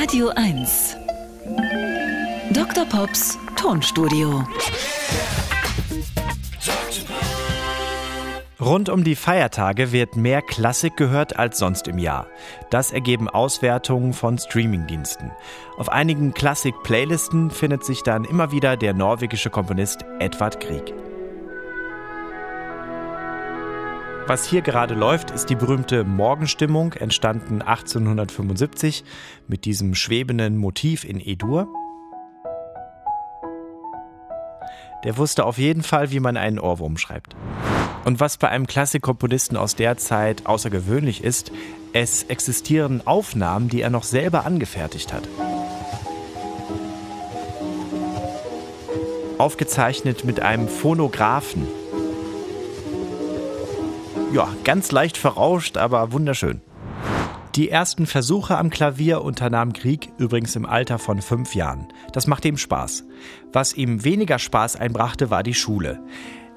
Radio 1. Dr. Pops Tonstudio. Rund um die Feiertage wird mehr Klassik gehört als sonst im Jahr. Das ergeben Auswertungen von Streamingdiensten. Auf einigen Klassik-Playlisten findet sich dann immer wieder der norwegische Komponist Edvard Grieg. Was hier gerade läuft, ist die berühmte Morgenstimmung, entstanden 1875 mit diesem schwebenden Motiv in E-Dur. Der wusste auf jeden Fall, wie man einen Ohrwurm schreibt. Und was bei einem Klassikkomponisten aus der Zeit außergewöhnlich ist, es existieren Aufnahmen, die er noch selber angefertigt hat. Aufgezeichnet mit einem Phonographen. Ja, ganz leicht verrauscht, aber wunderschön. Die ersten Versuche am Klavier unternahm Krieg übrigens im Alter von fünf Jahren. Das machte ihm Spaß. Was ihm weniger Spaß einbrachte, war die Schule.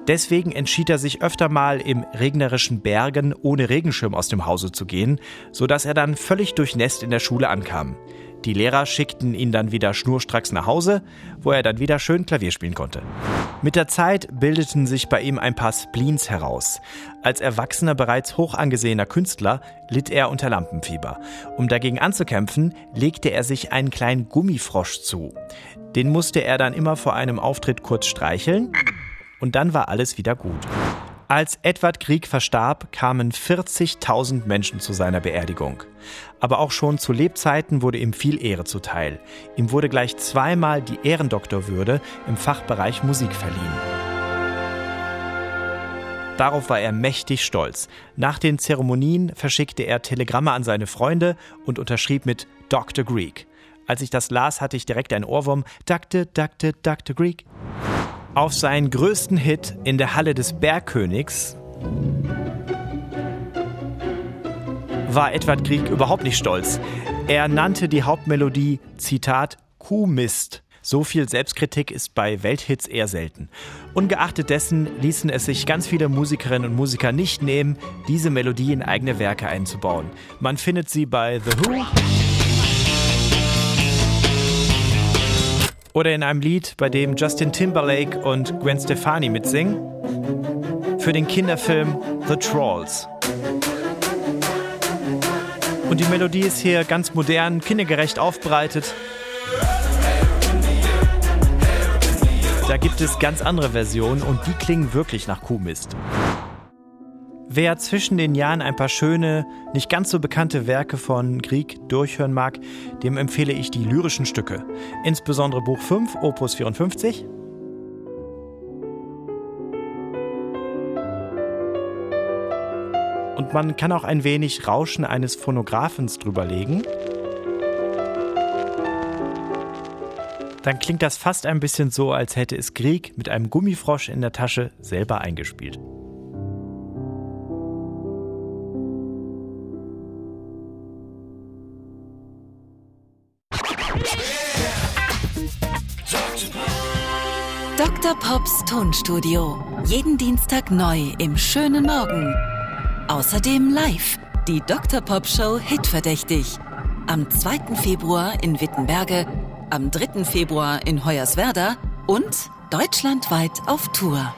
Deswegen entschied er sich öfter mal im regnerischen Bergen ohne Regenschirm aus dem Hause zu gehen, sodass er dann völlig durchnässt in der Schule ankam. Die Lehrer schickten ihn dann wieder schnurstracks nach Hause, wo er dann wieder schön Klavier spielen konnte. Mit der Zeit bildeten sich bei ihm ein paar Spleens heraus. Als erwachsener, bereits hoch angesehener Künstler litt er unter Lampenfieber. Um dagegen anzukämpfen, legte er sich einen kleinen Gummifrosch zu. Den musste er dann immer vor einem Auftritt kurz streicheln und dann war alles wieder gut. Als Edward Grieg verstarb, kamen 40.000 Menschen zu seiner Beerdigung. Aber auch schon zu Lebzeiten wurde ihm viel Ehre zuteil. Ihm wurde gleich zweimal die Ehrendoktorwürde im Fachbereich Musik verliehen. Darauf war er mächtig stolz. Nach den Zeremonien verschickte er Telegramme an seine Freunde und unterschrieb mit Dr. Greek. Als ich das las, hatte ich direkt ein Ohrwurm. Dr. Dr. Dr. Greek. Auf seinen größten Hit in der Halle des Bergkönigs war Edward Grieg überhaupt nicht stolz. Er nannte die Hauptmelodie, Zitat, Kuhmist. So viel Selbstkritik ist bei Welthits eher selten. Ungeachtet dessen ließen es sich ganz viele Musikerinnen und Musiker nicht nehmen, diese Melodie in eigene Werke einzubauen. Man findet sie bei The Who, Oder in einem Lied, bei dem Justin Timberlake und Gwen Stefani mitsingen. Für den Kinderfilm The Trolls. Und die Melodie ist hier ganz modern, kindergerecht aufbereitet. Da gibt es ganz andere Versionen und die klingen wirklich nach Kuhmist. Wer zwischen den Jahren ein paar schöne, nicht ganz so bekannte Werke von Grieg durchhören mag, dem empfehle ich die lyrischen Stücke. Insbesondere Buch 5, Opus 54. Und man kann auch ein wenig Rauschen eines Phonographens drüberlegen. Dann klingt das fast ein bisschen so, als hätte es Grieg mit einem Gummifrosch in der Tasche selber eingespielt. Dr. Pops Tonstudio. Jeden Dienstag neu im schönen Morgen. Außerdem live die Dr. Pop Show Hitverdächtig. Am 2. Februar in Wittenberge, am 3. Februar in Hoyerswerda und deutschlandweit auf Tour.